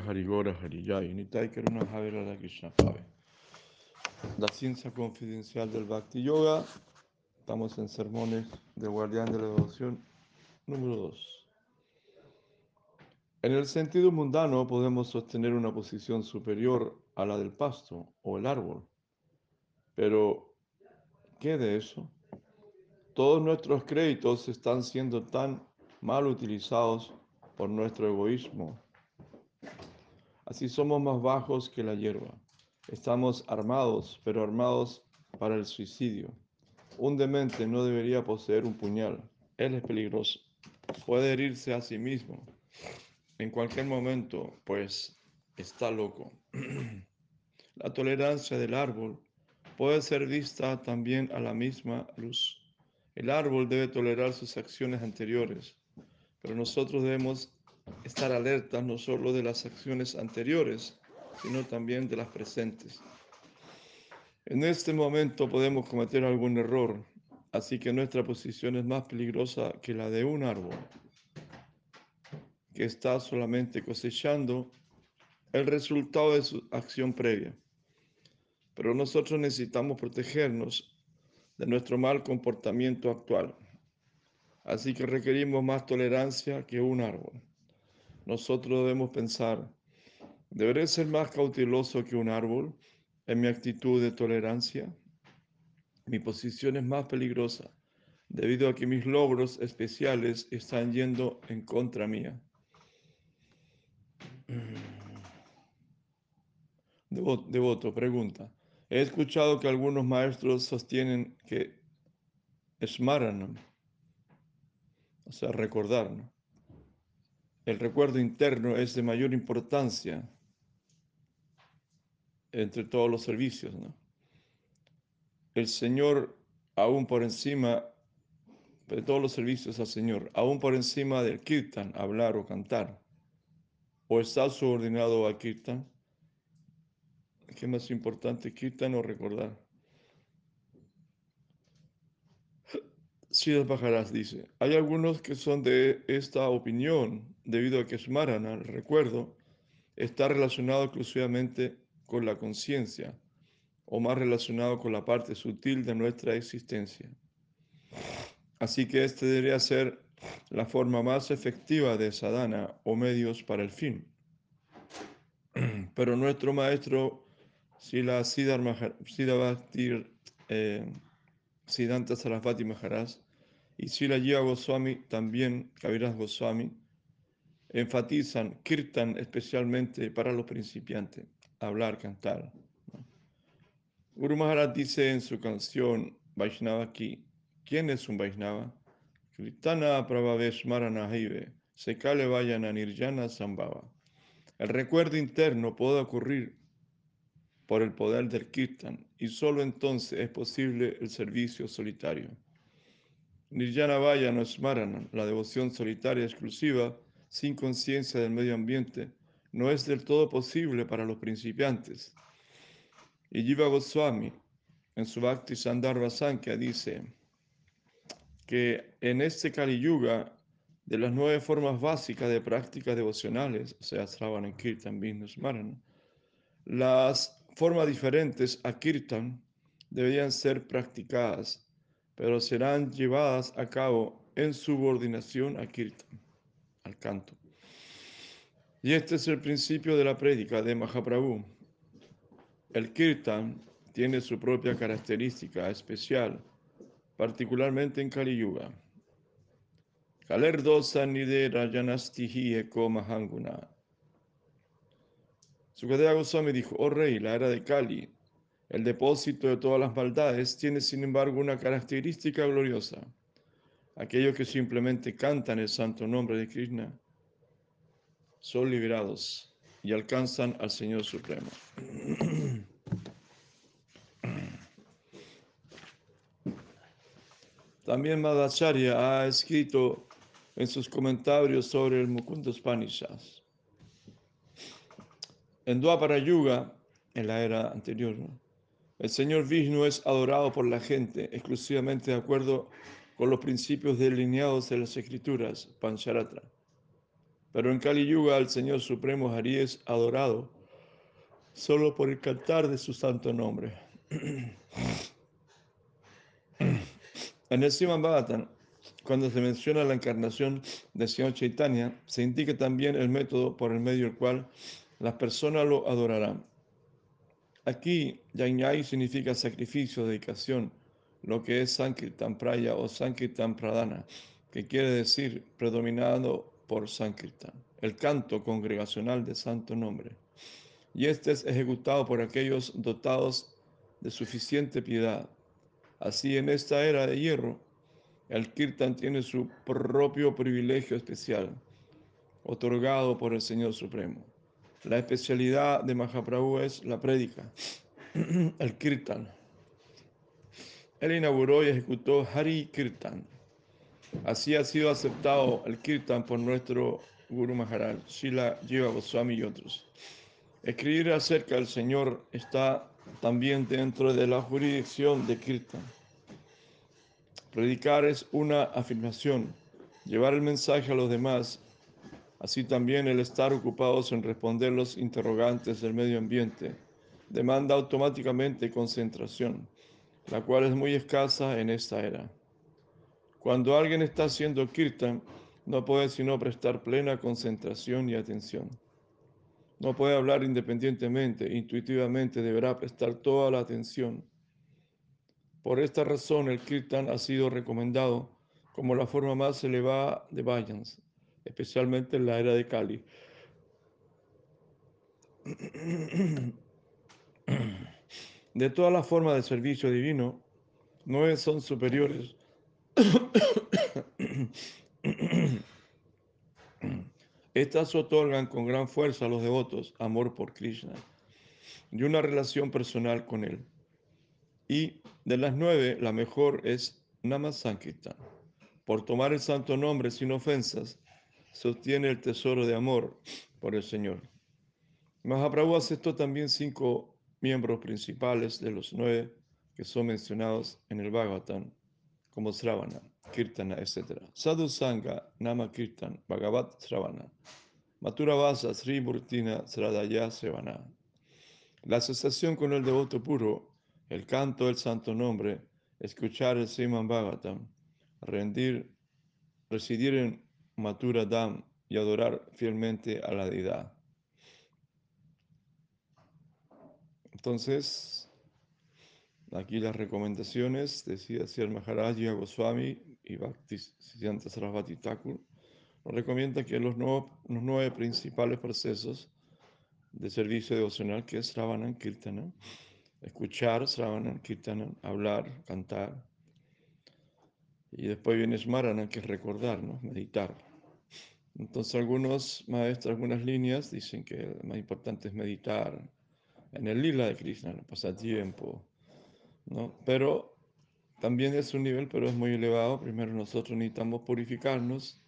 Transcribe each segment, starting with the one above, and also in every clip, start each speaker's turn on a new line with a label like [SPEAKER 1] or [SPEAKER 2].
[SPEAKER 1] Hariyai, Nitai Karuna Javera la Krishna. La ciencia confidencial del Bhakti Yoga. Estamos en sermones del guardián de la devoción número 2. En el sentido mundano podemos sostener una posición superior a la del pasto o el árbol. Pero, ¿qué de eso? Todos nuestros créditos están siendo tan mal utilizados por nuestro egoísmo. Así somos más bajos que la hierba. Estamos armados, pero armados para el suicidio. Un demente no debería poseer un puñal. Él es peligroso. Puede herirse a sí mismo en cualquier momento, pues está loco. La tolerancia del árbol puede ser vista también a la misma luz. El árbol debe tolerar sus acciones anteriores, pero nosotros debemos estar alertas no solo de las acciones anteriores, sino también de las presentes. En este momento podemos cometer algún error, así que nuestra posición es más peligrosa que la de un árbol que está solamente cosechando el resultado de su acción previa. Pero nosotros necesitamos protegernos de nuestro mal comportamiento actual. Así que requerimos más tolerancia que un árbol. Nosotros debemos pensar, ¿deberé ser más cauteloso que un árbol en mi actitud de tolerancia? Mi posición es más peligrosa debido a que mis logros especiales están yendo en contra mía. Devoto, pregunta. He escuchado que algunos maestros sostienen que Smaranam, o sea, recordar. El recuerdo interno es de mayor importancia entre todos los servicios. ¿no? El Señor, aún por encima de todos los servicios al Señor, aún por encima del kirtan, hablar o cantar, o está subordinado a kirtan, ¿qué más importante, kirtan o recordar? Siddhartha Bajaras dice, hay algunos que son de esta opinión debido a que Smarana, el recuerdo, está relacionado exclusivamente con la conciencia o más relacionado con la parte sutil de nuestra existencia. Así que este debería ser la forma más efectiva de sadhana o medios para el fin. Pero nuestro maestro Sila Siddhavati eh, Siddhanta Sarasvati Maharaj y Sila Jiva Goswami, también Kaviraj Goswami, enfatizan kirtan especialmente para los principiantes, hablar, cantar. Guru Maharaj dice en su canción Vaishnava aquí, ¿quién es un Vaishnava? Kirtana Prabhaveshmarana Hive, Sekale Vayana Nirjana Sambhava. El recuerdo interno puede ocurrir por el poder del kirtan y solo entonces es posible el servicio solitario. Nirjana Vayana Smarana, la devoción solitaria exclusiva, sin conciencia del medio ambiente no es del todo posible para los principiantes. Y Jiva Goswami, en su Bhakti Sandarbha Sankhya, dice que en este Kali Yuga, de las nueve formas básicas de prácticas devocionales, o sea, Sravana, Kirtan, Vishnu, Smarana, las formas diferentes a Kirtan deberían ser practicadas, pero serán llevadas a cabo en subordinación a Kirtan al canto. Y este es el principio de la prédica de Mahaprabhu. El kirtan tiene su propia característica especial, particularmente en Kali Yuga. Kalerdosa nide rajanastihi eko mahanguna. Sukadeva Goswami dijo, oh rey, la era de Kali, el depósito de todas las maldades, tiene sin embargo una característica gloriosa. Aquellos que simplemente cantan el santo nombre de Krishna son liberados y alcanzan al Señor Supremo. También Madhacharya ha escrito en sus comentarios sobre el Mukunda Upanishads. En Dwapara Yuga, en la era anterior, el Señor Vishnu es adorado por la gente exclusivamente de acuerdo con los principios delineados en las escrituras, Pancharatra. Pero en Kali Yuga el Señor Supremo Hari es adorado solo por el cantar de su santo nombre. En el Siman Bhagavatam, cuando se menciona la encarnación del Señor Chaitanya, se indica también el método por el medio del cual las personas lo adorarán. Aquí, Yajñai significa sacrificio, dedicación, lo que es Sankirtan Praya o Sankirtan Pradana, que quiere decir predominado por Sankirtan, el canto congregacional de santo nombre. Y este es ejecutado por aquellos dotados de suficiente piedad. Así en esta era de hierro, el Kirtan tiene su propio privilegio especial, otorgado por el Señor Supremo. La especialidad de Mahaprabhu es la prédica, el Kirtan. Él inauguró y ejecutó Hari Kirtan. Así ha sido aceptado el Kirtan por nuestro Guru Maharaj, Shila Jiva Goswami y otros. Escribir acerca del Señor está también dentro de la jurisdicción de Kirtan. Predicar es una afirmación, llevar el mensaje a los demás, así también el estar ocupados en responder los interrogantes del medio ambiente, demanda automáticamente concentración, la cual es muy escasa en esta era. Cuando alguien está haciendo kirtan, no puede sino prestar plena concentración y atención. No puede hablar independientemente, intuitivamente deberá prestar toda la atención. Por esta razón, el kirtan ha sido recomendado como la forma más elevada de bhajans, especialmente en la era de Kali. De todas las formas de servicio divino, nueve son superiores Estas otorgan con gran fuerza a los devotos amor por Krishna y una relación personal con él. Y de las nueve, la mejor es Namasankirtan. Por tomar el santo nombre sin ofensas, sostiene el tesoro de amor por el Señor. Mahaprabhu aceptó también cinco miembros principales de los nueve que son mencionados en el Bhagavatam, como Sravana. Kirtana, etc. Sadhu Sangha, Nama Kirtan, Bhagavat Sravana, Matura Vasa, Sri Murtina, Sradaya Sevana. La asociación con el devoto puro, el canto del santo nombre, escuchar el Sriman Bhagavatam, rendir, residir en Matura Dam y adorar fielmente a la deidad. Entonces, aquí las recomendaciones, decía Sir Maharaj Goswami, y Bhakti Siddhanta Sarasvati Thakur nos recomienda que los, los nueve principales procesos de servicio devocional que es Sravanan Kirtana, escuchar Sravanan Kirtana, hablar, cantar, y después viene Smarana, que es recordar, ¿no? meditar. Entonces algunos maestros, algunas líneas dicen que lo más importante es meditar en el lila de Krishna, el pasatiempo, ¿no? Pero también es un nivel, pero es muy elevado. Primero nosotros necesitamos purificarnos.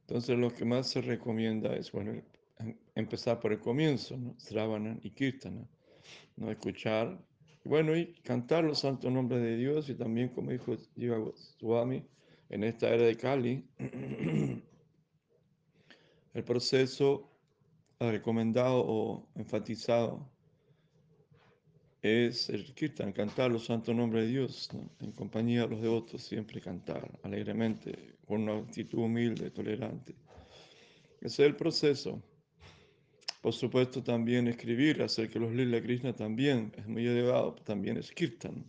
[SPEAKER 1] Entonces lo que más se recomienda es, bueno, em, empezar por el comienzo, ¿no? Sravana y Kirtana, ¿no? Escuchar, bueno, y cantar los santos nombres de Dios y también, como dijo Jiva Swami, en esta era de Kali, el proceso recomendado o enfatizado es el kirtan, cantar los santos nombres de Dios, en compañía de los devotos, siempre cantar alegremente, con una actitud humilde, tolerante. Ese es el proceso. Por supuesto, también escribir acerca de los Lila Krishna también es muy elevado, también es kirtan.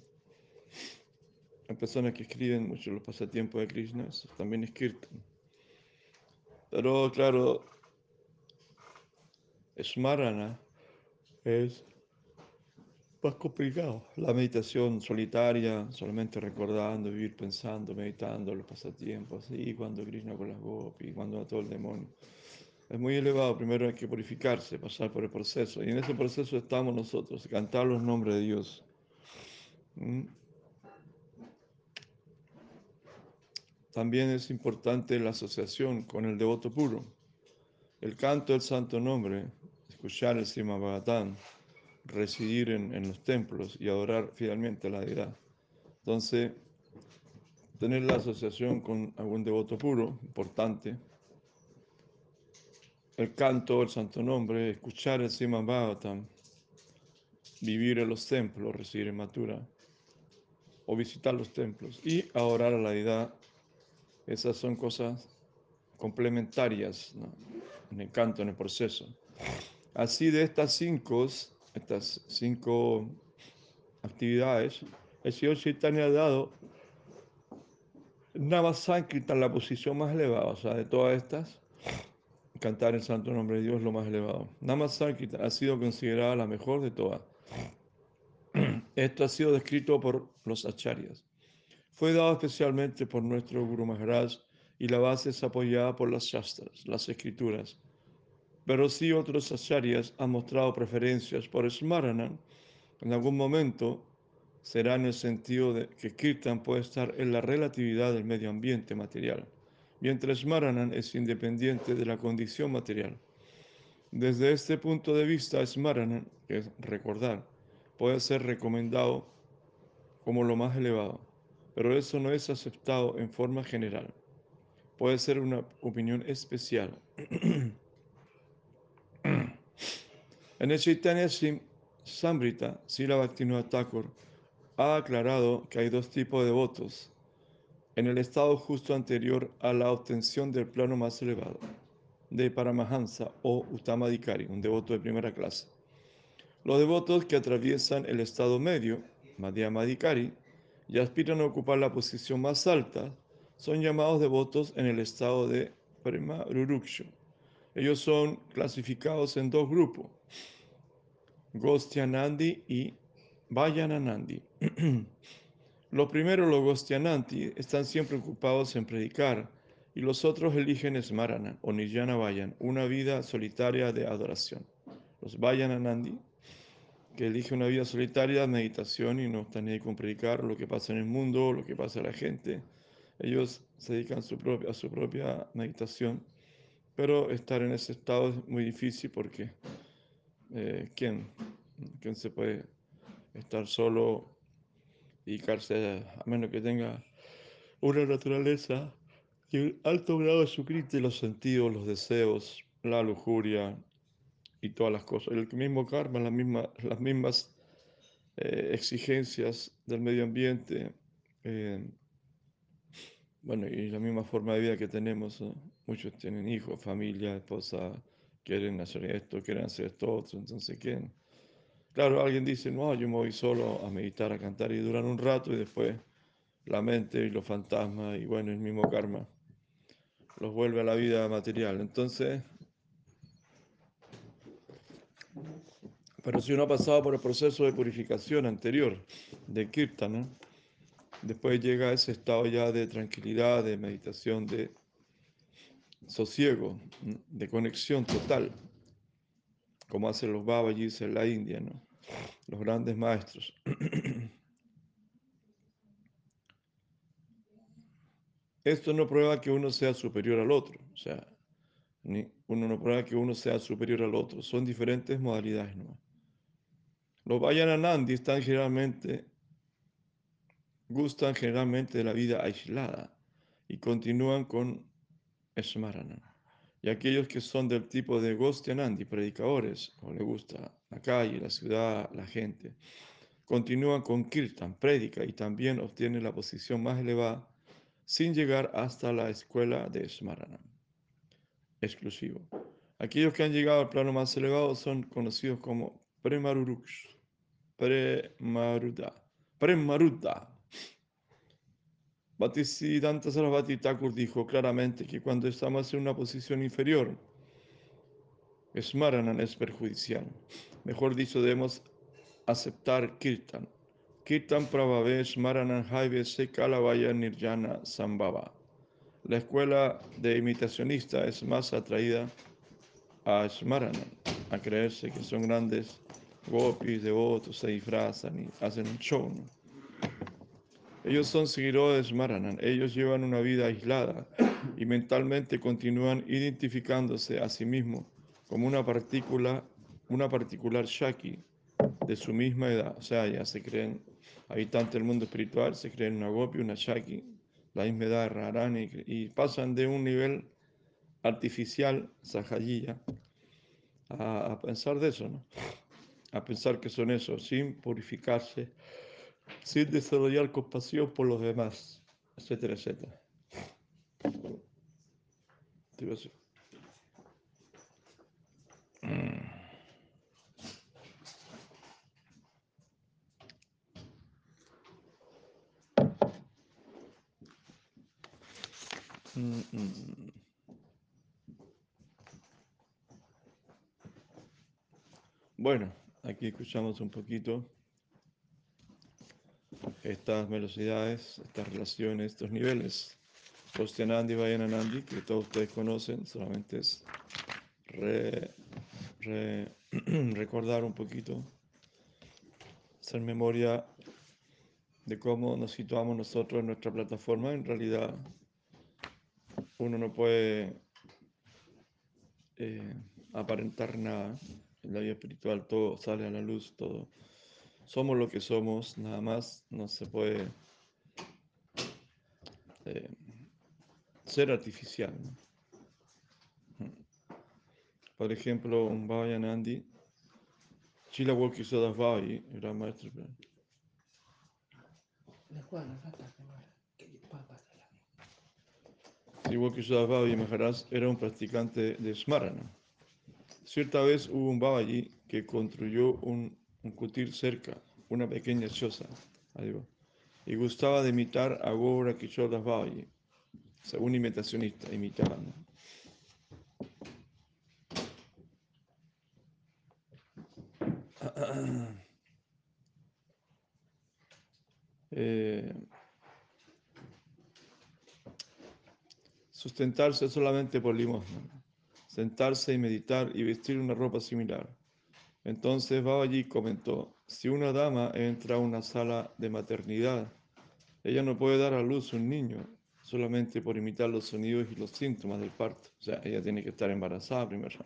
[SPEAKER 1] Hay personas que escriben mucho los pasatiempos de Krishna, también es kirtan. Pero claro, Smarana es más complicado. La meditación solitaria, solamente recordando, vivir pensando, meditando los pasatiempos, y cuando Krishna con las gopis, cuando a todo el demonio. Es muy elevado, primero hay que purificarse, pasar por el proceso. Y en ese proceso estamos nosotros, cantar los nombres de Dios. ¿Mm? También es importante la asociación con el devoto puro. El canto del santo nombre, escuchar el Sima Bhagavatam, residir en, los templos y adorar fielmente a la deidad. Entonces, tener la asociación con algún devoto puro, importante. el canto, el santo nombre, escuchar el Bhagavatam, vivir en los templos, recibir en Matura, o visitar los templos y adorar a la deidad. Esas son cosas complementarias en el canto, en el proceso. Así de estas cinco, estas cinco actividades, el Señor Chaitanya ha dado Navasankirtan, la posición más elevada, o sea, de todas estas, cantar el santo nombre de Dios lo más elevado. Namasankirtan ha sido considerada la mejor de todas. Esto ha sido descrito por los acharyas. Fue dado especialmente por nuestro Guru Maharaj y la base es apoyada por las shastras, las escrituras. Pero si otros acharyas han mostrado preferencias por Smaranan, en algún momento será en el sentido de que Kirtan puede estar en la relatividad del medio ambiente material, mientras Smaranan es independiente de la condición material. Desde este punto de vista, Smaranan, que es recordar, puede ser recomendado como lo más elevado, pero eso no es aceptado en forma general. Puede ser una opinión especial. en el Chaitanya Sambrita, Sila Bhaktivinoda Thakur ha aclarado que hay dos tipos de votos en el estado justo anterior a la obtención del plano más elevado, de Paramahansa o Uttamadikari, un devoto de primera clase. Los devotos que atraviesan el estado medio, Madhyamadikari, y aspiran a ocupar la posición más alta, son llamados devotos en el estado de Prema. Ellos son clasificados en dos grupos, Gostyanandi y Vayananandi. los primeros, los Gostyanandi, están siempre ocupados en predicar y los otros eligen Smarana o Niyana Vayan, una vida solitaria de adoración. Los Vayananandi que elige una vida solitaria, meditación y no están ahí con predicar lo que pasa en el mundo, lo que pasa a la gente. Ellos se dedican a su propia meditación, pero estar en ese estado es muy difícil porque eh, ¿quién, ¿quién se puede estar solo, dedicarse a, a menos que tenga una naturaleza y un alto grado de sucrite, los sentidos, los deseos, la lujuria, y todas las cosas. El mismo karma, las mismas, las mismas eh, exigencias del medio ambiente, eh, bueno, y la misma forma de vida que tenemos. Muchos tienen hijos, familia, esposa, quieren hacer esto, quieren hacer esto otro, entonces ¿quién? Claro, alguien dice, no, yo me voy solo a meditar, a cantar y duran un rato y después la mente y los fantasmas y bueno, el mismo karma los vuelve a la vida material. Entonces, Pero si uno ha pasado por el proceso de purificación anterior de Kirtana, después llega ese estado ya de tranquilidad, de meditación, de sosiego, de conexión total, como hacen los Babajis en la India, los grandes maestros. Esto no prueba que uno sea superior al otro, o sea, uno no prueba que uno sea superior al otro, son diferentes modalidades. ¿no? Los Vayananandi están generalmente, gustan generalmente de la vida aislada y continúan con Smarana. Y aquellos que son del tipo de Gostyanandi, predicadores, o le gusta la calle, la ciudad, la gente, continúan con Kirtan, prédica, y también obtienen la posición más elevada sin llegar hasta la escuela de Smarana. Exclusivo. Aquellos que han llegado al plano más elevado son conocidos como Premaruruks. Premaruda. Premaruda. Bhaktisiddhanta Sarasvati Thakur dijo claramente que cuando estamos en una posición inferior, Smaranan es perjudicial. Mejor dicho, debemos aceptar Kirtan. Kirtan Prabhave Smaranan Haive Sekalavaya Nirjana Sambhava. La escuela de imitacionista es más atraída a Smaranan, a creerse que son grandes gopis, devotos, se disfrazan y hacen un show. Ellos son seguidores Maranan, ellos llevan una vida aislada y mentalmente continúan identificándose a sí mismos como una partícula, una particular Shaki de su misma edad. O sea, ya se creen habitantes del mundo espiritual, se creen una gopi, una Shaki, la misma edad de Rarani, y pasan de un nivel artificial, Sahayya, a, a pensar de eso, ¿no? A pensar que son eso, sin purificarse, sin desarrollar compasión por los demás, etcétera, etcétera. Mm, mm, mm. Bueno, aquí escuchamos un poquito estas velocidades, estas relaciones, estos niveles. Kostianandi y Vayananandi, que todos ustedes conocen, solamente es re, re, recordar un poquito, hacer memoria de cómo nos situamos nosotros en nuestra plataforma. En realidad, uno no puede eh, aparentar nada. En la vida espiritual todo sale a la luz, todo. Somos lo que somos, nada más no se puede eh, ser artificial. Por ejemplo, un Vayanandi, Chila Wokisodas Vayi, era maestro. Sri Maharaj era un practicante de Smarana. Cierta vez hubo un Babaji que construyó un, un kutir cerca, una pequeña choza, y gustaba de imitar a Gobra Kishodas Babaji. Según imitacionista, imitaban. Eh, sustentarse solamente por limosna, sentarse y meditar y vestir una ropa similar. Entonces Babaji comentó, si una dama entra a una sala de maternidad, ella no puede dar a luz un niño solamente por imitar los sonidos y los síntomas del parto. O sea, ella tiene que estar embarazada primero,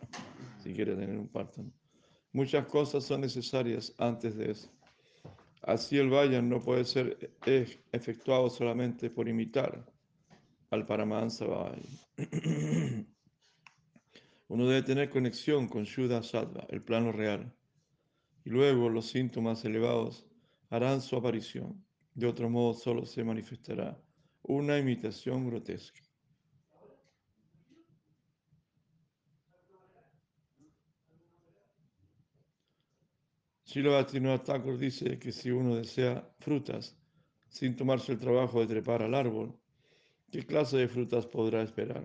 [SPEAKER 1] si quiere tener un parto. Muchas cosas son necesarias antes de eso. Así el vayan no puede ser e-, efectuado solamente por imitar, al Paramahansa Uno debe tener conexión con Shuddha Sattva, el plano real, y luego los síntomas elevados harán su aparición. De otro modo, solo se manifestará una imitación grotesca. Srila Thakur dice que si uno desea frutas sin tomarse el trabajo de trepar al árbol, ¿Qué clase de frutas podrá esperar?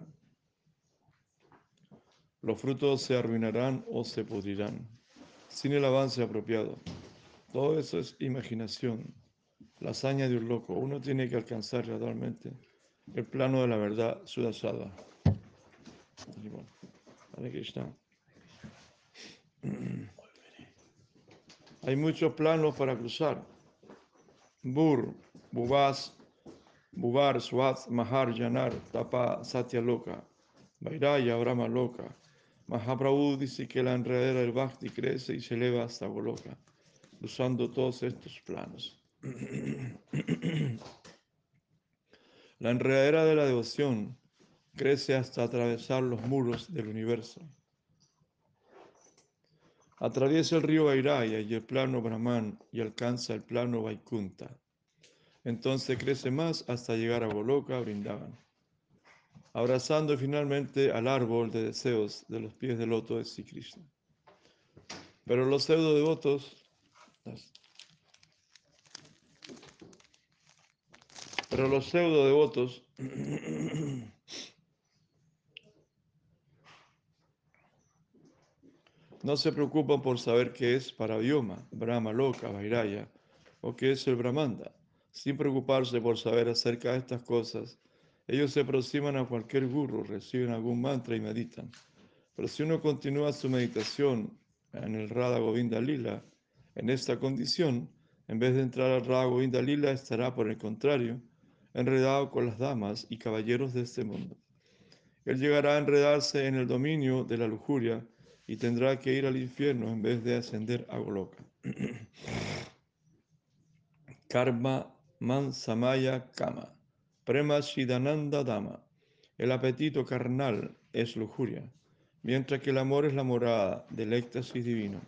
[SPEAKER 1] Los frutos se arruinarán o se pudrirán, sin el avance apropiado. Todo eso es imaginación, la hazaña de un loco. Uno tiene que alcanzar gradualmente el plano de la verdad sudasada. Hay muchos planos para cruzar. Bur, Bubas, Bubar, Swat, Mahar, Janar, Tapa, Satya Loka, Vairaya, Brahma Loka. Mahaprabhu dice que la enredadera del Bhakti crece y se eleva hasta Goloka, usando todos estos planos. la enredadera de la devoción crece hasta atravesar los muros del universo. Atraviesa el río Vairaya y el plano Brahman y alcanza el plano Vaikunta. Entonces crece más hasta llegar a Goloka, Brindavan, abrazando finalmente al árbol de deseos de los pies del loto de Sri Krishna. Pero los pseudo devotos, pero los pseudo devotos no se preocupan por saber qué es Parabioma, Brahma Loka, Vairaya o qué es el Brahmanda sin preocuparse por saber acerca de estas cosas, ellos se aproximan a cualquier guru, reciben algún mantra y meditan. Pero si uno continúa su meditación en el Radha Govinda Lila, en esta condición, en vez de entrar al Radha Govinda Lila, estará, por el contrario, enredado con las damas y caballeros de este mundo. Él llegará a enredarse en el dominio de la lujuria y tendrá que ir al infierno en vez de ascender a Goloka. Karma Man Samaya Kama, Prema Shidananda Dama, El apetito carnal es lujuria, mientras que el amor es la morada del éxtasis divino.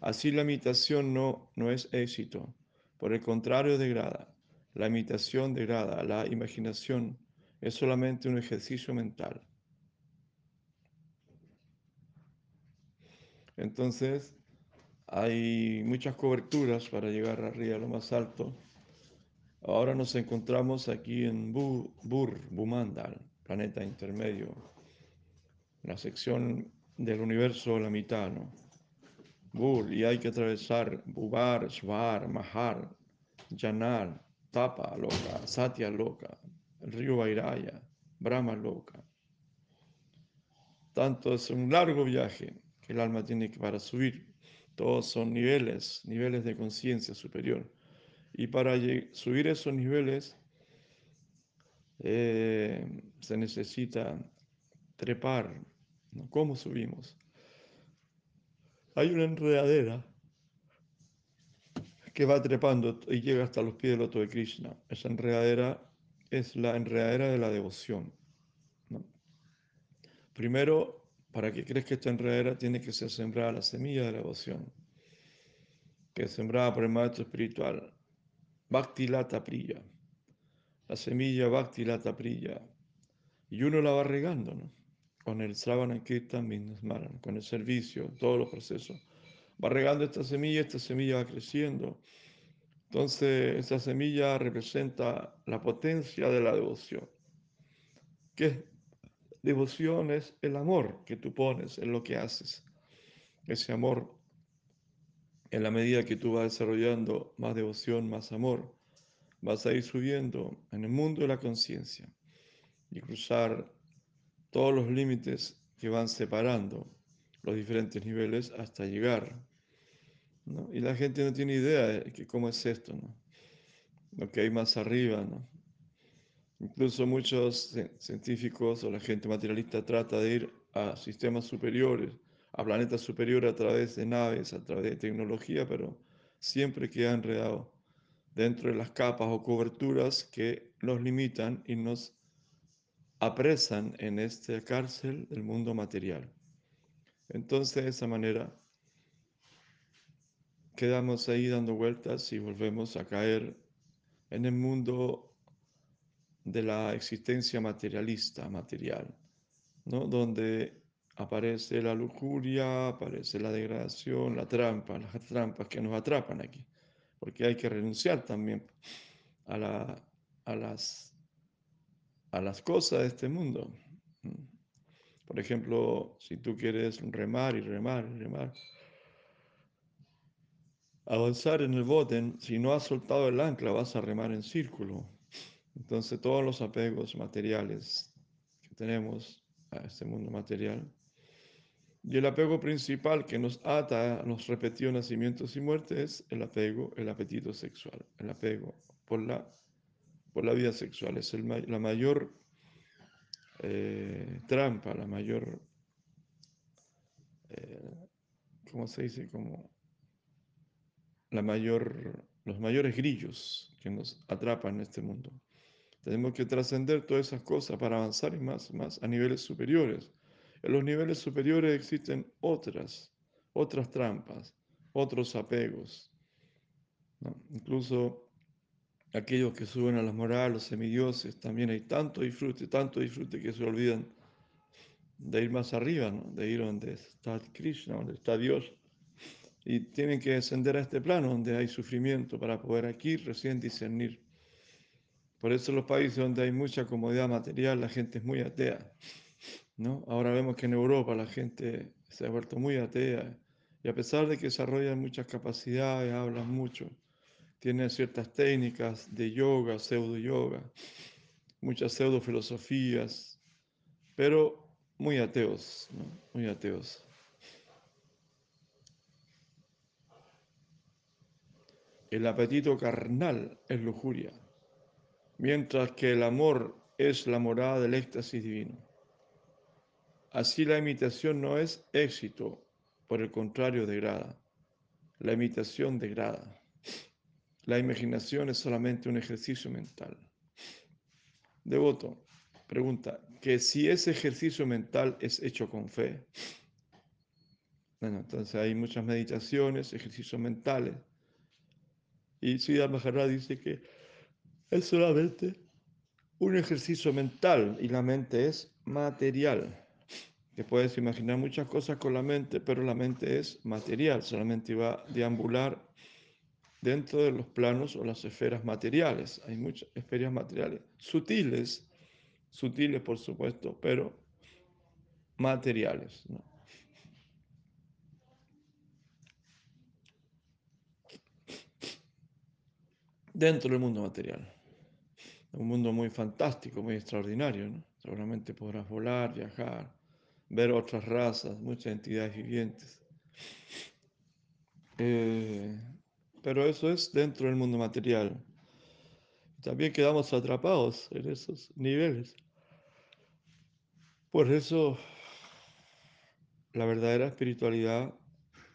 [SPEAKER 1] Así la imitación no, no es éxito, por el contrario degrada. La imitación degrada, la imaginación es solamente un ejercicio mental. Entonces, hay muchas coberturas para llegar arriba a lo más alto. Ahora nos encontramos aquí en Bur, Bumandal, planeta intermedio, la sección del universo, la mitad. Bur, y hay que atravesar Bubar, Shvar, Mahar, Janar, Tapa Loca, Satya Loca, el río Vairaya, Brahma Loca. Tanto es un largo viaje que el alma tiene que para subir. Todos son niveles, niveles de conciencia superior. Y para subir esos niveles eh, se necesita trepar. ¿Cómo subimos? Hay una enredadera que va trepando y llega hasta los pies del loto de Krishna. Esa enredadera es la enredadera de la devoción. Primero, para que crezca esta enredadera, tiene que ser sembrada la semilla de la devoción, que es sembrada por el maestro espiritual, Bhakti Lata Priya. La semilla Bhakti Lata Priya. Y uno la va regando, ¿no? Con el Sravana Kirtan con el servicio, todos los procesos. Va regando esta semilla, esta semilla va creciendo. Entonces, esta semilla representa la potencia de la devoción. ¿Qué Devoción es el amor que tú pones en lo que haces. Ese amor, en la medida que tú vas desarrollando más devoción, más amor, vas a ir subiendo en el mundo de la conciencia y cruzar todos los límites que van separando los diferentes niveles hasta llegar. Y la gente no tiene idea de cómo es esto, ¿no? lo que hay más arriba. Incluso muchos científicos o la gente materialista trata de ir a sistemas superiores, a planetas superiores a través de naves, a través de tecnología, pero siempre queda enredado dentro de las capas o coberturas que nos limitan y nos apresan en esta cárcel del mundo material. Entonces, de esa manera, quedamos ahí dando vueltas y volvemos a caer en el mundo de la existencia materialista, material, ¿no? donde aparece la lujuria, aparece la degradación, la trampa, las trampas que nos atrapan aquí, porque hay que renunciar también a, la, a, las, a las cosas de este mundo. Por ejemplo, si tú quieres remar y remar y remar, avanzar en el bote, si no has soltado el ancla, vas a remar en círculo, entonces todos los apegos materiales que tenemos a este mundo material y el apego principal que nos ata a los nacimientos y muertes es el apego, el apetito sexual, el apego por la, por la vida sexual. Es la mayor eh, trampa, la mayor, eh, ¿cómo se dice? Como la mayor, los mayores grillos que nos atrapan en este mundo. Tenemos que trascender todas esas cosas para avanzar y más, más a niveles superiores. En los niveles superiores existen otras, otras trampas, otros apegos. Incluso aquellos que suben a las morales, los semidioses, también hay tanto disfrute, tanto disfrute que se olvidan de ir más arriba, de ir donde está Krishna, donde está Dios. Y tienen que descender a este plano donde hay sufrimiento para poder aquí recién discernir por eso los países donde hay mucha comodidad material, la gente es muy atea. ¿No? Ahora vemos que en Europa la gente se ha vuelto muy atea. Y a pesar de que desarrollan muchas capacidades, hablan mucho, tienen ciertas técnicas de yoga, pseudo yoga, muchas pseudo filosofías, pero muy ateos, muy ateos. El apetito carnal es lujuria mientras que el amor es la morada del éxtasis divino. Así la imitación no es éxito, por el contrario degrada. La imitación degrada. La imaginación es solamente un ejercicio mental. Devoto, pregunta, que si ese ejercicio mental es hecho con fe. Bueno, entonces hay muchas meditaciones, ejercicios mentales. Y Siddhartha Maharaj dice que es solamente un ejercicio mental y la mente es material. Te puedes imaginar muchas cosas con la mente, pero la mente es material, solamente va a deambular dentro de los planos o las esferas materiales. Hay muchas esferas materiales, sutiles, sutiles por supuesto, pero materiales. Dentro del mundo material. Un mundo muy fantástico, muy extraordinario. ¿no? Seguramente podrás volar, viajar, ver otras razas, muchas entidades vivientes. Eh, pero eso es dentro del mundo material. También quedamos atrapados en esos niveles. Por eso, la verdadera espiritualidad,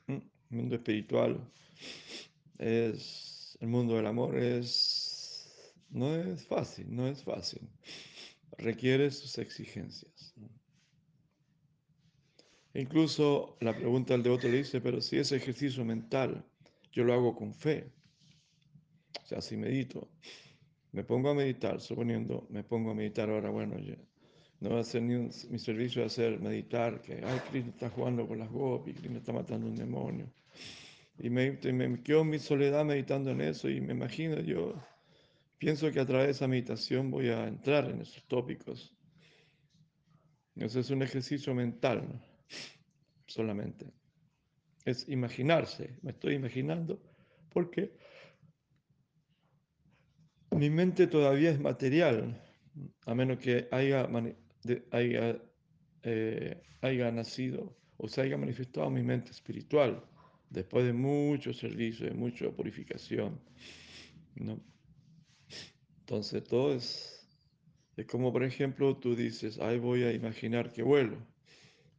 [SPEAKER 1] el mundo espiritual, es el mundo del amor, es no es fácil, no es fácil. Requiere sus exigencias. Incluso la pregunta del devoto le dice, pero si ese ejercicio mental yo lo hago con fe, o sea, si medito, me pongo a meditar, suponiendo, me pongo a meditar ahora, bueno, no va a ser ni mi servicio de hacer meditar, que, ay, Krishna está jugando con las gopis, Krishna está matando un demonio. Y me, me quedo en mi soledad meditando en eso y me imagino, yo pienso que a través de esa meditación voy a entrar en esos tópicos. Eso es un ejercicio mental, ¿no? Solamente. Es imaginarse, me estoy imaginando, porque mi mente todavía es material, a menos que haya, haya, eh, haya nacido o se haya manifestado mi mente espiritual después de mucho servicio, de mucha purificación. ¿no? Entonces todo es, es como por ejemplo tú dices, ay voy a imaginar que vuelo,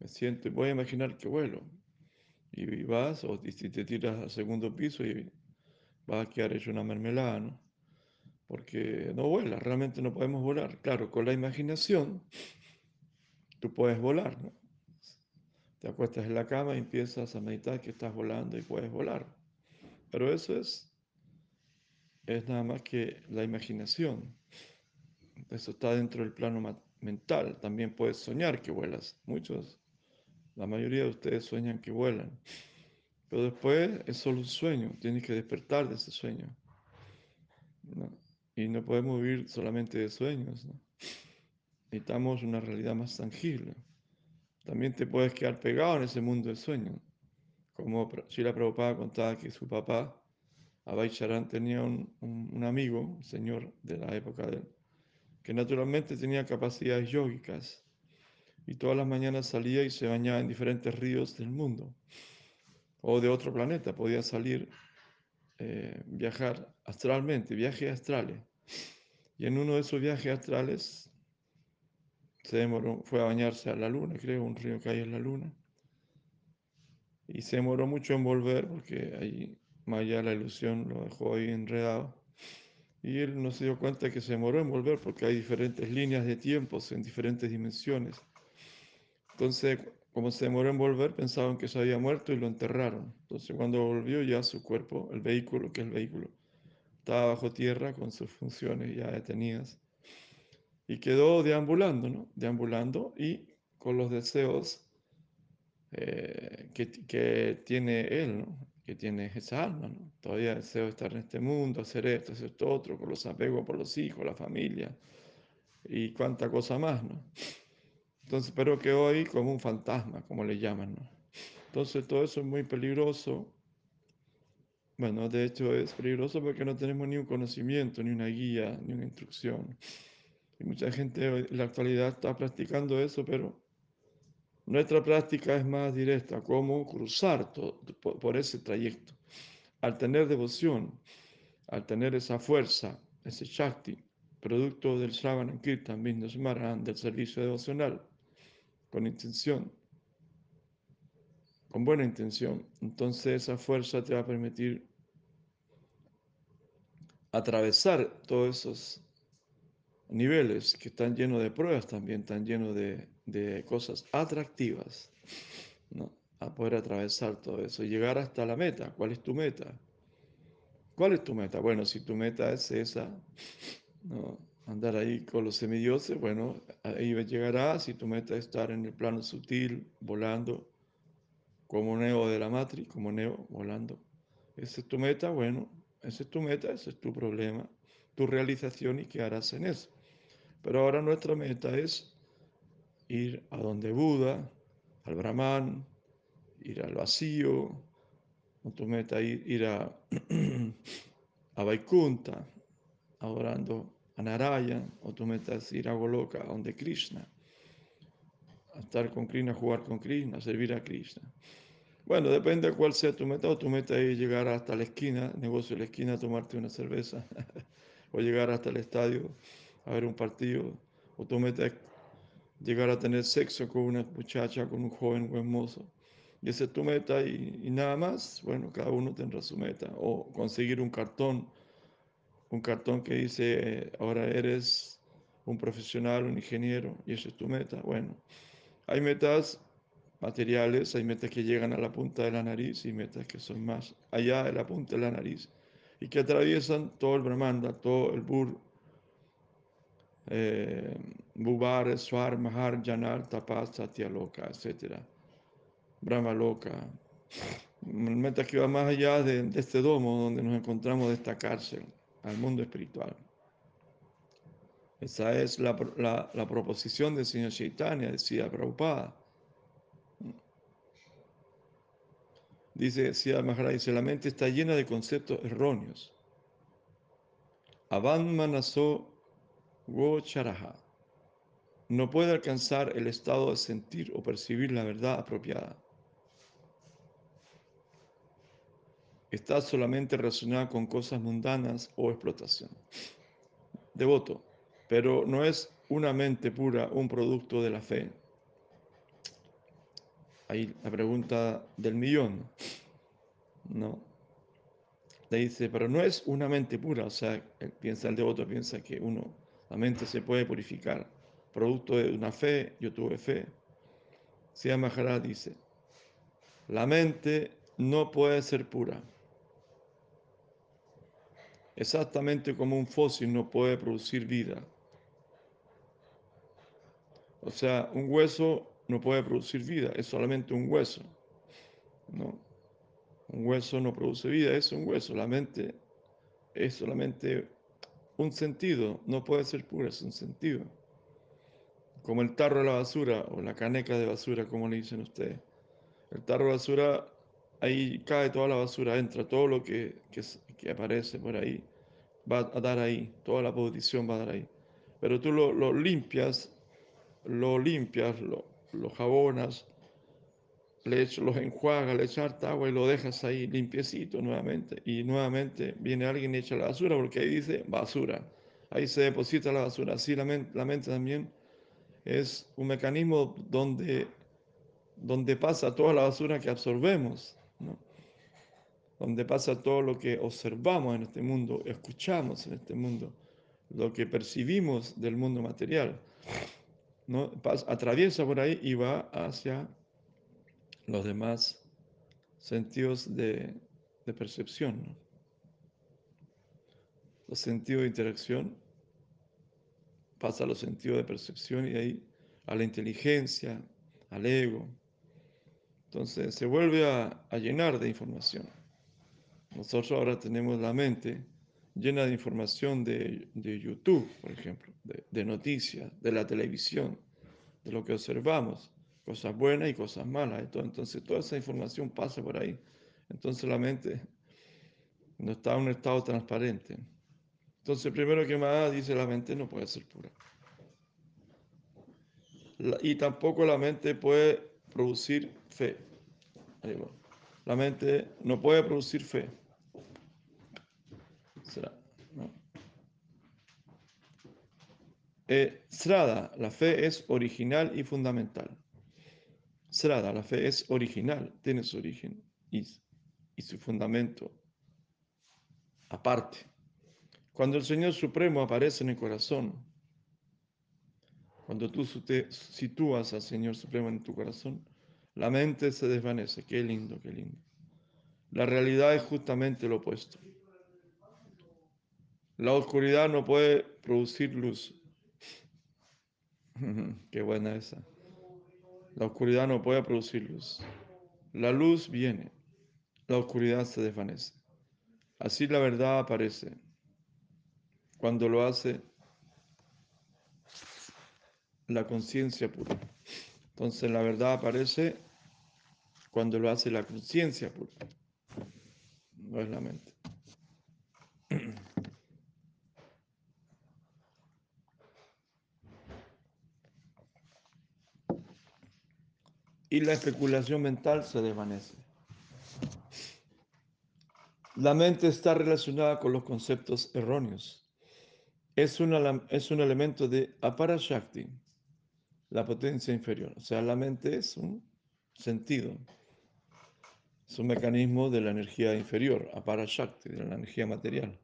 [SPEAKER 1] me siento, voy a imaginar que vuelo. Y vas o si te tiras al segundo piso y vas a quedar hecho una mermelada, ¿no? porque no vuela, realmente no podemos volar. Claro, con la imaginación tú puedes volar, ¿no? Te acuestas en la cama y empiezas a meditar que estás volando y puedes volar. Pero eso es, es nada más que la imaginación. Eso está dentro del plano mental. También puedes soñar que vuelas. Muchos, la mayoría de ustedes sueñan que vuelan. Pero después es solo un sueño. Tienes que despertar de ese sueño. Y no podemos vivir solamente de sueños. ¿no? Necesitamos una realidad más tangible. También te puedes quedar pegado en ese mundo de sueños. Como Shila Prabhupada contaba que su papá, Abhay Charan, tenía un, un, amigo, un señor de la época de él, que naturalmente tenía capacidades yógicas. Y todas las mañanas salía y se bañaba en diferentes ríos del mundo. O de otro planeta. Podía salir eh, viajar astralmente, viajes astrales. Y en uno de esos viajes astrales se demoró, fue a bañarse a la luna, creo, un río que hay en la luna. Y se demoró mucho en volver porque ahí Maya, la ilusión, lo dejó ahí enredado. Y él no se dio cuenta que se demoró en volver porque hay diferentes líneas de tiempos en diferentes dimensiones. Entonces, como se demoró en volver, pensaban que se había muerto y lo enterraron. Entonces cuando volvió ya su cuerpo, el vehículo, que es el vehículo, estaba bajo tierra con sus funciones ya detenidas. Y quedó deambulando, ¿no? Deambulando y con los deseos eh, que, que, tiene él, ¿no? Que tiene esa alma, ¿no? Todavía deseo estar en este mundo, hacer esto, hacer esto otro, con los apegos por los hijos, la familia y cuánta cosa más, ¿no? Entonces, pero quedó ahí como un fantasma, como le llaman. ¿no? Entonces, todo eso es muy peligroso. Bueno, de hecho es peligroso porque no tenemos ni un conocimiento, ni una guía, ni una instrucción. Y mucha gente en la actualidad está practicando eso, pero nuestra práctica es más directa, cómo cruzar todo, por, ese trayecto. Al tener devoción, al tener esa fuerza, ese Shakti, producto del Shravan Kirtan, del servicio devocional, con intención, con buena intención, entonces esa fuerza te va a permitir atravesar todos esos niveles que están llenos de pruebas también, están llenos de, de cosas atractivas, ¿no? A poder atravesar todo eso, llegar hasta la meta. ¿Cuál es tu meta? ¿Cuál es tu meta? Bueno, si tu meta es esa, ¿no? Andar ahí con los semidioses, bueno, ahí llegarás. Si tu meta es estar en el plano sutil, volando, como Neo de la Matrix, como Neo, volando. Esa es tu meta, bueno, esa es tu meta, ese es tu problema, tu realización y qué harás en eso. Pero ahora nuestra meta es ir a donde Buda, al Brahman, ir al vacío, tu meta es ir a, a Vaikunta, adorando a Narayan, o tu meta es ir a Goloka, donde Krishna, a estar con Krishna, jugar con Krishna, servir a Krishna. Bueno, depende de cuál sea tu meta, o tu meta es llegar hasta la esquina, negocio de la esquina, tomarte una cerveza, o llegar hasta el estadio a ver un partido, o tu meta es llegar a tener sexo con una muchacha, con un joven o hermoso. Y esa es tu meta y, nada más. Bueno, cada uno tendrá su meta. O conseguir un cartón, un cartón que dice, ahora eres un profesional, un ingeniero, y esa es tu meta. Bueno, hay metas materiales, hay metas que llegan a la punta de la nariz y metas que son más allá de la punta de la nariz y que atraviesan todo el Brahmanda, todo el Bur, eh, Bubar, Swar, Mahar, Janar, Tapas, Satya Loka, etc. Brahma Loka. Metas que va más allá de, de, este domo donde nos encontramos, de esta cárcel, al mundo espiritual. Esa es la, la, proposición del señor Chaitanya, decía Prabhupada. Dice, decía Maharaj, dice, la mente está llena de conceptos erróneos. Avan manaso gocharaha. No puede alcanzar el estado de sentir o percibir la verdad apropiada. Está solamente relacionada con cosas mundanas o explotación. Devoto, pero no es una mente pura un producto de la fe. Ahí la pregunta del millón. No. Le dice, pero no es una mente pura. O sea, piensa, el devoto piensa que uno, la mente se puede purificar. Producto de una fe, yo tuve fe. Sia Maharaj dice, la mente no puede ser pura. Exactamente como un fósil no puede producir vida. O sea, un hueso no puede producir vida, es solamente un hueso. ¿no? Un hueso no produce vida, es un hueso. La mente es solamente un sentido, no puede ser pura, es un sentido. Como el tarro de la basura o la caneca de basura, como le dicen ustedes. El tarro de basura, ahí cae toda la basura, entra todo lo que, que, que aparece por ahí, va a dar ahí, toda la posición va a dar ahí. Pero tú lo, lo limpias, lo limpias, lo, lo jabonas, le echas, los enjuagas, le echas agua y lo dejas ahí limpiecito nuevamente. Y nuevamente viene alguien y echa la basura porque ahí dice basura. Ahí se deposita la basura. Así la mente, la mente también es un mecanismo donde, donde pasa toda la basura que absorbemos, ¿no? Donde pasa todo lo que observamos en este mundo, escuchamos en este mundo, lo que percibimos del mundo material. ¿no? Atraviesa por ahí y va hacia los demás sentidos de, percepción. ¿no? Los sentidos de interacción pasa a los sentidos de percepción y ahí a la inteligencia, al ego. Entonces se vuelve a llenar de información. Nosotros ahora tenemos la mente llena de información de, de YouTube, por ejemplo, de, de, noticias, de la televisión, de lo que observamos, cosas buenas y cosas malas. Entonces toda esa información pasa por ahí. Entonces la mente no está en un estado transparente. Entonces primero que más dice la mente no puede ser pura. La, y tampoco la mente puede producir fe. La mente no puede producir fe. ¿Será? ¿No? Eh, Srada, la fe es original y fundamental. Srada, la fe es original, tiene su origen y, su fundamento aparte. Cuando el Señor Supremo aparece en el corazón, Cuando tú sitúas al Señor Supremo en tu corazón, la mente se desvanece. Qué lindo, qué lindo. La realidad es justamente lo opuesto. La oscuridad no puede producir luz. Qué buena esa. La oscuridad no puede producir luz. La luz viene, la oscuridad se desvanece. Así la verdad aparece. Cuando lo hace la conciencia pura. Entonces la verdad aparece cuando lo hace la conciencia pura. No es la mente. y la especulación mental se desvanece. La mente está relacionada con los conceptos erróneos. Es, es un elemento de aparashakti, la potencia inferior. O sea, la mente es un sentido, es un mecanismo de la energía inferior, aparashakti, de la energía material.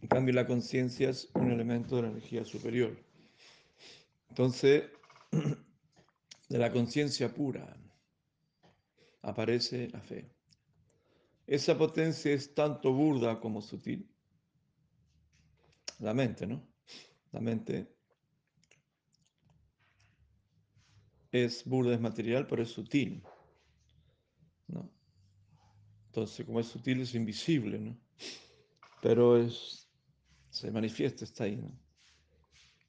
[SPEAKER 1] En cambio, la conciencia es un elemento de la energía superior. Entonces, de la conciencia pura aparece la fe. Esa potencia es tanto burda como sutil. La mente, ¿no? La mente es burda, es material, pero es sutil. ¿no? Entonces, como es sutil, es invisible, ¿no? Pero es, se manifiesta, está ahí, ¿no?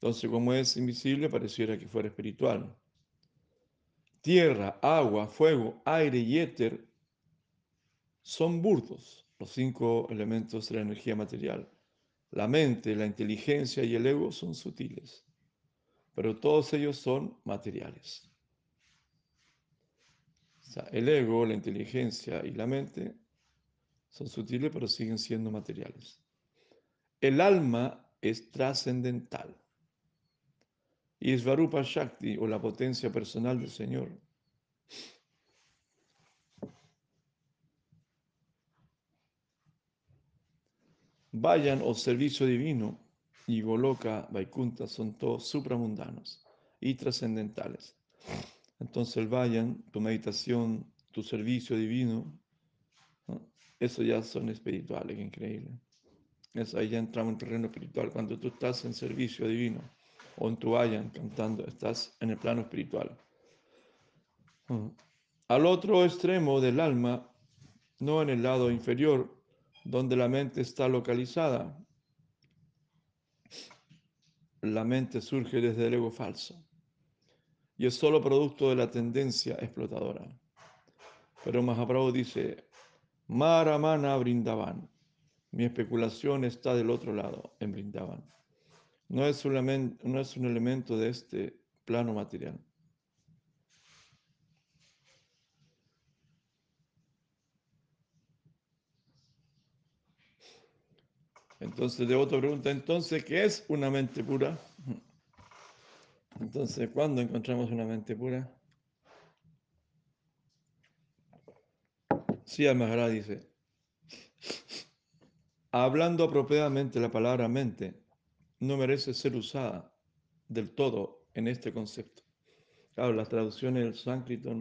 [SPEAKER 1] Entonces, como es invisible, pareciera que fuera espiritual. Tierra, agua, fuego, aire y éter son burdos, los cinco elementos de la energía material. La mente, la inteligencia y el ego son sutiles, pero todos ellos son materiales. El ego, la inteligencia y la mente son sutiles, pero siguen siendo materiales. El alma es trascendental y Svarupa Shakti o la potencia personal del Señor. Vayan o servicio divino y Goloka, Vaikunta son todos supramundanos y trascendentales. Entonces vayan, tu meditación, tu servicio divino, eso ya son espirituales, increíble. Eso, ahí ya entramos en terreno espiritual. Cuando tú estás en servicio divino, o cantando, estás en el plano espiritual. Mm. Al otro extremo del alma, no en el lado inferior, donde la mente está localizada, la mente surge desde el ego falso y es solo producto de la tendencia explotadora. Pero Mahaprabhu dice, Maramana Brindavan, mi especulación está del otro lado, en Brindavan no es, un, no es un elemento de este plano material. Entonces, de otra pregunta, entonces, ¿qué es una mente pura? Entonces, ¿cuándo encontramos una mente pura? Sí, Maharaj dice, hablando apropiadamente la palabra mente, no merece ser usada del todo en este concepto. Claro, las traducciones del sánscrito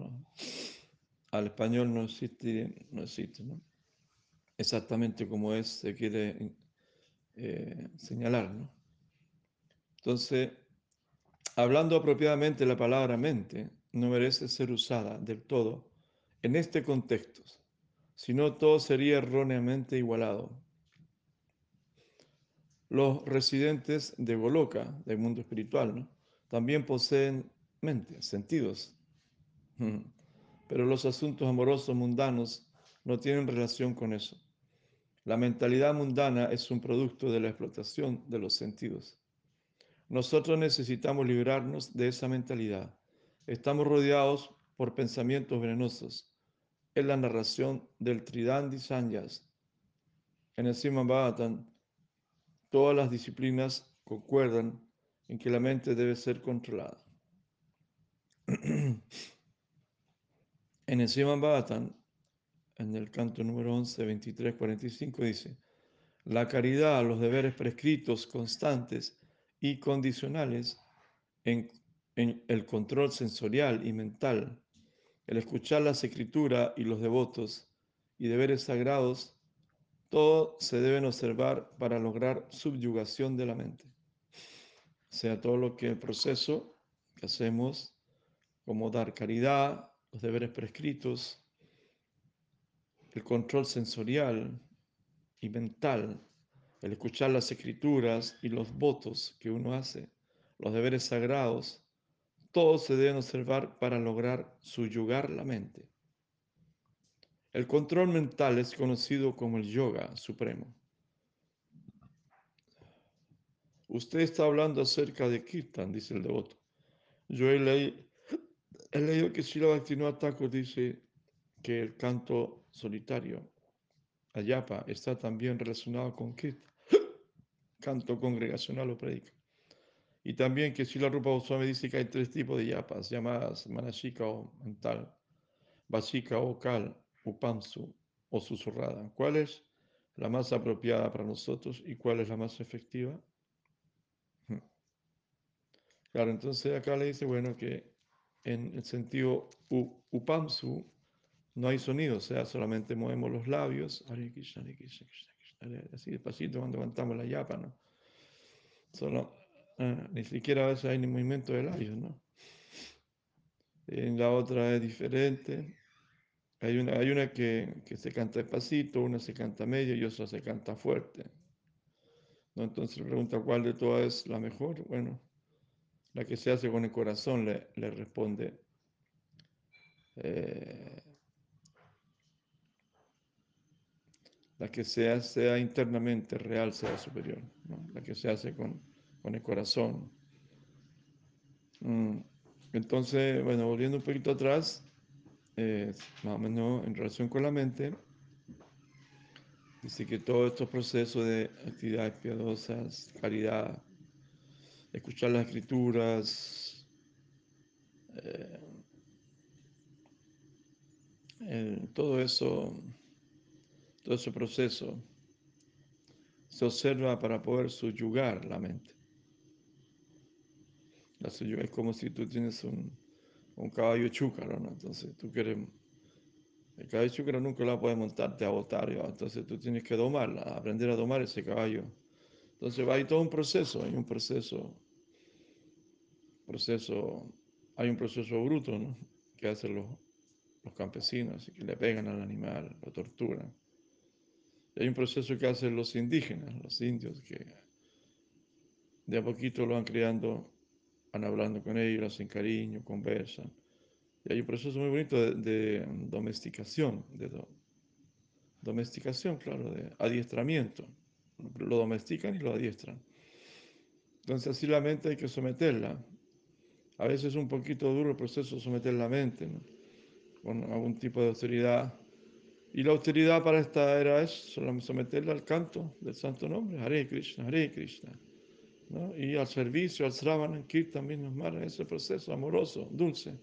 [SPEAKER 1] al español no existe, no existe. Exactamente como es, se quiere eh, señalar, ¿no? Entonces, hablando apropiadamente la palabra mente, no merece ser usada del todo en este contexto, sino todo sería erróneamente igualado los residentes de Goloka, del mundo espiritual, también poseen mente, sentidos. Pero los asuntos amorosos mundanos no tienen relación con eso. La mentalidad mundana es un producto de la explotación de los sentidos. Nosotros necesitamos librarnos de esa mentalidad. Estamos rodeados por pensamientos venenosos. Es la narración del Tridandi Sanyas. En el Bhavatan, Todas las disciplinas concuerdan en que la mente debe ser controlada. en el Siman Bhattan, en el canto número 11, 23, 45, dice, La caridad, los deberes prescritos, constantes y condicionales en, en el control sensorial y mental, el escuchar las escrituras y los devotos y deberes sagrados, todo se deben observar para lograr subyugación de la mente. Sea, todo lo que el proceso que hacemos, como dar caridad, los deberes prescritos, el control sensorial y mental, el escuchar las escrituras y los votos que uno hace, los deberes sagrados, todos se deben observar para lograr subyugar la mente. El control mental es conocido como el yoga supremo. Usted está hablando acerca de Kirtan, dice el devoto. Yo he, leído que Srila Bhaktivinoda Thakur dice que el canto solitario, ayapa, está también relacionado con Kirtan, canto congregacional o predica. Y también que Srila Rupa Goswami dice que hay tres tipos de yapas, llamadas manashika o mental, básica o kal, upamsu o susurrada. ¿Cuál es la más apropiada para nosotros y cuál es la más efectiva? Hmm. Claro, entonces acá le dice, bueno, que en el sentido upamsu no hay sonido, o sea, solamente movemos los labios, así despacito cuando cantamos la yapa, ¿no? Solo Ah, ni siquiera a veces hay ni movimiento de labios, ¿no? En la otra es diferente. Hay una, hay una que, que, se canta despacito, una se canta medio y otra se canta fuerte. ¿No? Entonces pregunta cuál de todas es la mejor. Bueno, la que se hace con el corazón le, le responde. Eh, la que sea, sea internamente real sea superior, ¿no? la que se hace con, con el corazón. Mm, entonces, bueno, volviendo un poquito atrás, más o menos en relación con la mente, dice que todos estos procesos de actividades piadosas, caridad, escuchar las escrituras, eh, todo eso, todo ese proceso se observa para poder subyugar la mente. Es como si tú tienes un, un caballo chúcaro, ¿no? Entonces tú quieres... El caballo chúcaro nunca lo puedes montarte a botar, entonces tú tienes que domarla, aprender a domar ese caballo. Entonces hay todo un proceso, hay un proceso, proceso, hay un proceso bruto, ¿no? Que hacen los, los campesinos, que le pegan al animal, lo torturan. Y hay un proceso que hacen los indígenas, los indios, que de a poquito lo van creando van hablando con ellos, hacen cariño, conversan. Y hay un proceso muy bonito de, domesticación, de domesticación, claro, de adiestramiento. Lo domestican y lo adiestran. Entonces así la mente hay que someterla. A veces es un poquito duro el proceso de someter la mente, con algún tipo de austeridad. Y la austeridad para esta era es someterla al canto del santo nombre, Hare Krishna, Hare Krishna. Y al servicio, al Sravan, Kirtan, mismo mal ese proceso amoroso, dulce.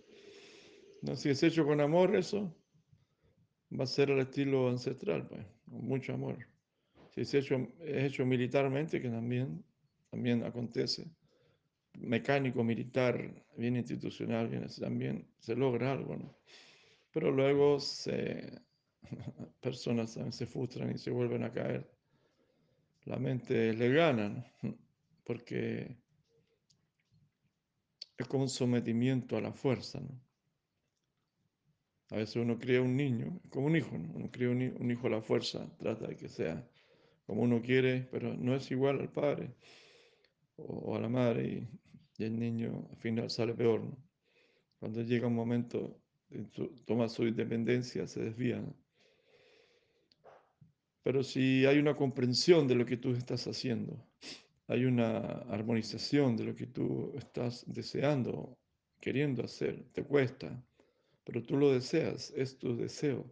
[SPEAKER 1] ¿no? Si es hecho con amor, eso va a ser el estilo ancestral, pues, con mucho amor. Si es hecho, es hecho militarmente, que también, también acontece, mecánico, militar, bien institucional, bien, también se logra algo, ¿no? Pero luego se, personas se frustran y se vuelven a caer. La mente le gana, ¿no? Porque es como un sometimiento a la fuerza. ¿no? A veces uno cría un niño, como un hijo, ¿no? uno cría un, hijo a la fuerza, trata de que sea como uno quiere, pero no es igual al padre o, a la madre y, el niño al final sale peor. ¿no? Cuando llega un momento, toma su independencia, se desvía. Pero si hay una comprensión de lo que tú estás haciendo, hay una armonización de lo que tú estás deseando, queriendo hacer, te cuesta, pero tú lo deseas, es tu deseo.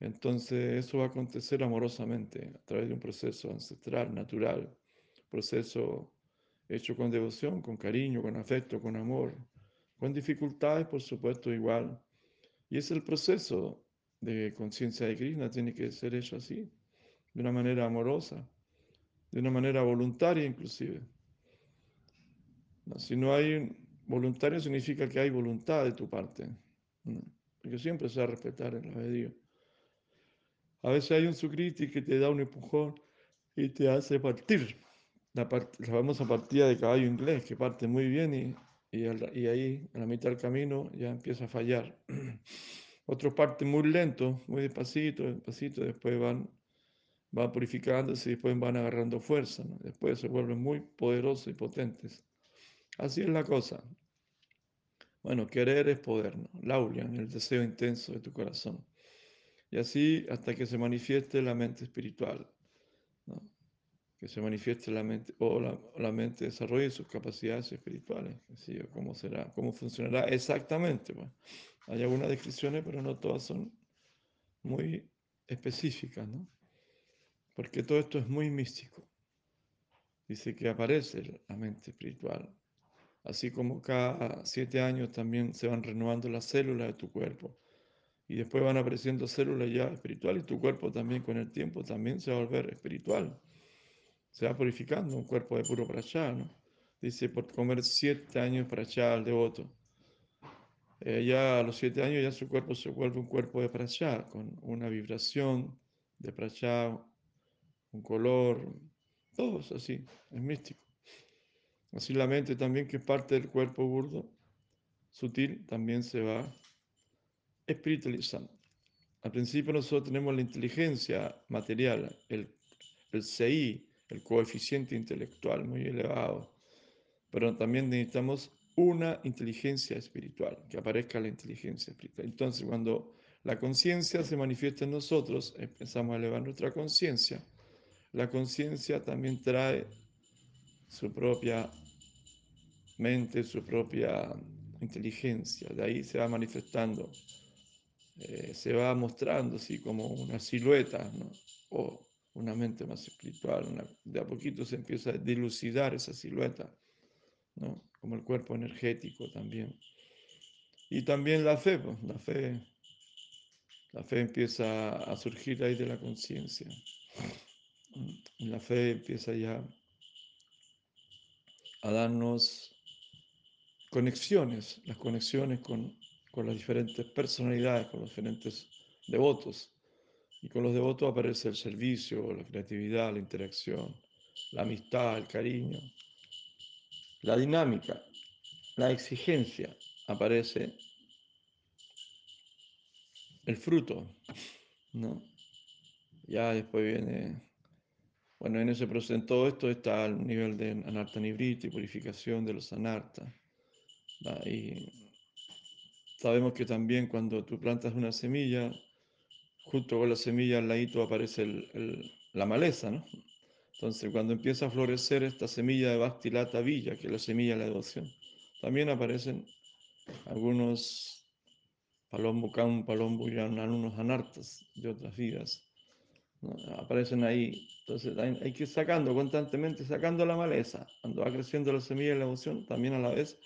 [SPEAKER 1] Entonces eso va a acontecer amorosamente a través de un proceso ancestral, natural, proceso hecho con devoción, con cariño, con afecto, con amor, con dificultades, por supuesto, igual. Y es el proceso de conciencia de Krishna, tiene que ser hecho así, de una manera amorosa, de una manera voluntaria inclusive. si no hay voluntario significa que hay voluntad de tu parte, porque siempre se va a respetar el albedrío. A veces hay un sukriti que te da un empujón y te hace partir. La, famosa partida de caballo inglés, que parte muy bien y, y, ahí, a la mitad del camino, ya empieza a fallar. Otros parten muy lento, muy despacito, despacito, después van, van purificándose y después van agarrando fuerza. Después se vuelven muy poderosos y potentes. Así es la cosa. Bueno, querer es poder, ¿no? Laulian, el deseo intenso de tu corazón. Y así hasta que se manifieste la mente espiritual, que se manifieste la mente, o la, mente desarrolle sus capacidades espirituales. ¿Cómo será? ¿Cómo funcionará exactamente? Hay algunas descripciones, pero no todas son muy específicas, ¿no? Porque todo esto es muy místico. Dice que aparece la mente espiritual. Así como cada siete años también se van renovando las células de tu cuerpo y después van apareciendo células ya espirituales y tu cuerpo también con el tiempo también se va a volver espiritual. Se va purificando un cuerpo de puro prachá, ¿no? Dice, por comer siete años prachá al devoto. Eh, ya a los siete años ya su cuerpo se vuelve un cuerpo de prachá, con una vibración de prachá, un color, todo es así, es místico. Así la mente también, que es parte del cuerpo burdo, sutil, también se va espiritualizando. Al principio nosotros tenemos la inteligencia material, el, el CI, el coeficiente intelectual muy elevado, pero también necesitamos una inteligencia espiritual, que aparezca la inteligencia espiritual. Entonces, cuando la conciencia se manifiesta en nosotros, empezamos a elevar nuestra conciencia. La conciencia también trae su propia mente, su propia inteligencia. De ahí se va manifestando eh, se va mostrando así como una silueta, ¿no? o una mente más espiritual. de a poquito se empieza a dilucidar esa silueta, ¿no? como el cuerpo energético también. Y también la fe, pues, la fe, la fe empieza a surgir ahí de la conciencia. La fe empieza ya a darnos conexiones, las conexiones con con las diferentes personalidades, con los diferentes devotos. Y con los devotos aparece el servicio, la creatividad, la interacción, la amistad, el cariño, la dinámica, la exigencia. Aparece el fruto, ¿no? Ya después viene, bueno, en ese proceso, en todo esto está el nivel de anarta y purificación de los anarta. Y Sabemos que también cuando tú plantas una semilla, junto con la semilla al ladito aparece el, la maleza, ¿no? Entonces, cuando empieza a florecer esta semilla de Bastilata Villa, que es la semilla de la devoción, también aparecen algunos palombucán, palombuyan, algunos anartas de otras vidas. Aparecen ahí. Entonces, hay, que ir sacando constantemente, sacando la maleza. Cuando va creciendo la semilla de la devoción, también a la vez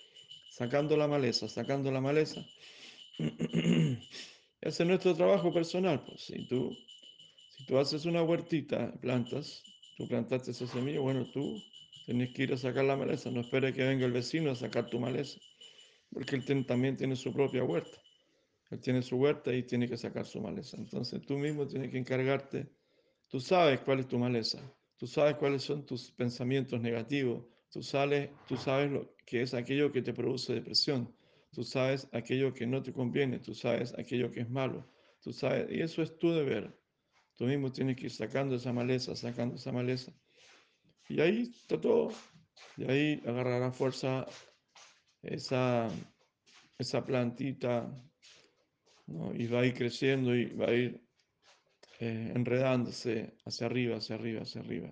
[SPEAKER 1] sacando la maleza, sacando la maleza. Ese es nuestro trabajo personal. Pues. Si, tú, si tú haces una huertita, plantas, tú plantaste esa semilla, bueno, tú tienes que ir a sacar la maleza. No esperes que venga el vecino a sacar tu maleza, porque él también tiene su propia huerta. Él tiene su huerta y tiene que sacar su maleza. Entonces tú mismo tienes que encargarte. Tú sabes cuál es tu maleza. Tú sabes cuáles son tus pensamientos negativos. Tú, sales, tú sabes lo que es aquello que te produce depresión. Tú sabes aquello que no te conviene. Tú sabes aquello que es malo. Tú sabes, y eso es tu deber. Tú mismo tienes que ir sacando esa maleza, sacando esa maleza. Y ahí está todo. Y ahí agarrará fuerza esa, esa plantita y va a ir creciendo y va a ir eh, enredándose hacia arriba, hacia arriba, hacia arriba.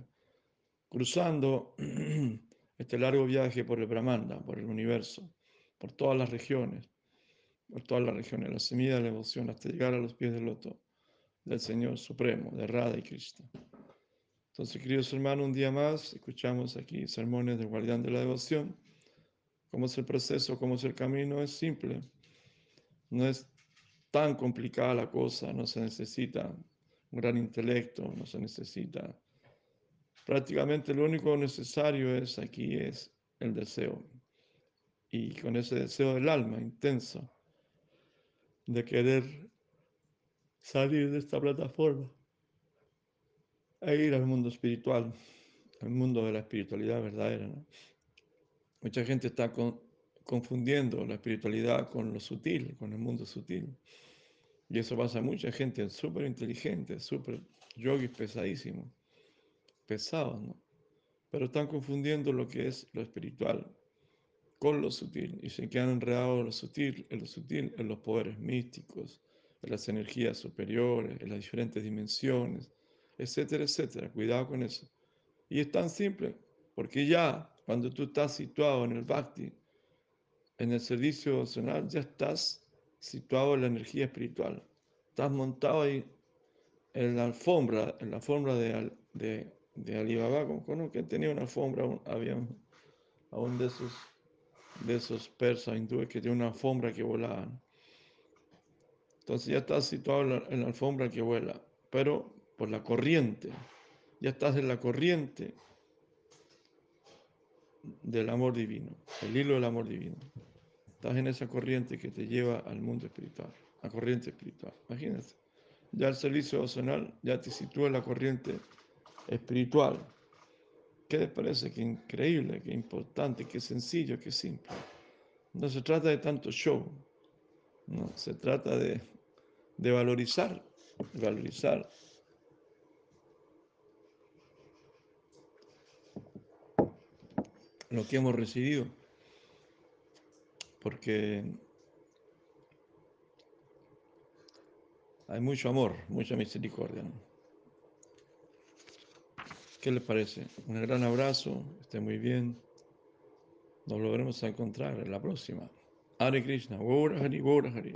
[SPEAKER 1] Cruzando este largo viaje por el Brahmanda, por el universo, por todas las regiones, por todas las regiones, la semilla de la devoción, hasta llegar a los pies del loto del Señor Supremo, de Radha y Krishna. Entonces, queridos hermanos, un día más escuchamos aquí sermones del guardián de la devoción. ¿Cómo es el proceso? ¿Cómo es el camino? Es simple. No es tan complicada la cosa, no se necesita un gran intelecto, no se necesita. Prácticamente lo único necesario es aquí es el deseo. Y con ese deseo del alma intenso de querer salir de esta plataforma e ir al mundo espiritual, al mundo de la espiritualidad verdadera. Mucha gente está confundiendo la espiritualidad con lo sutil, con el mundo sutil. Y eso pasa a mucha gente súper inteligente, súper yogis pesadísimos, pesados, ¿no? Pero están confundiendo lo que es lo espiritual con lo sutil y se quedan enredados en lo sutil, en lo sutil, en los poderes místicos, en las energías superiores, en las diferentes dimensiones, etcétera, etcétera. Cuidado con eso. Y es tan simple, porque ya cuando tú estás situado en el bhakti, en el servicio devocional, ya estás situado en la energía espiritual. Estás montado ahí en la alfombra, en la alfombra de, de, de Alibaba, que tenía una alfombra, había aún de esos, de esos persas hindúes que tienen una alfombra que volaban. Entonces ya estás situado en la alfombra que vuela, pero por la corriente, ya estás en la corriente del amor divino, el hilo del amor divino. Estás en esa corriente que te lleva al mundo espiritual, la corriente espiritual. Imagínate. Ya el servicio devocional ya te sitúa en la corriente espiritual. ¿Qué les parece? Qué increíble, qué importante, qué sencillo, qué simple. No se trata de tanto show, no, se trata de, de valorizar, valorizar lo que hemos recibido porque hay mucho amor, mucha misericordia. ¿Qué les parece? Un gran abrazo, esté muy bien. Nos volveremos a encontrar en la próxima. Hare Krishna, Gaura Hari, Hari.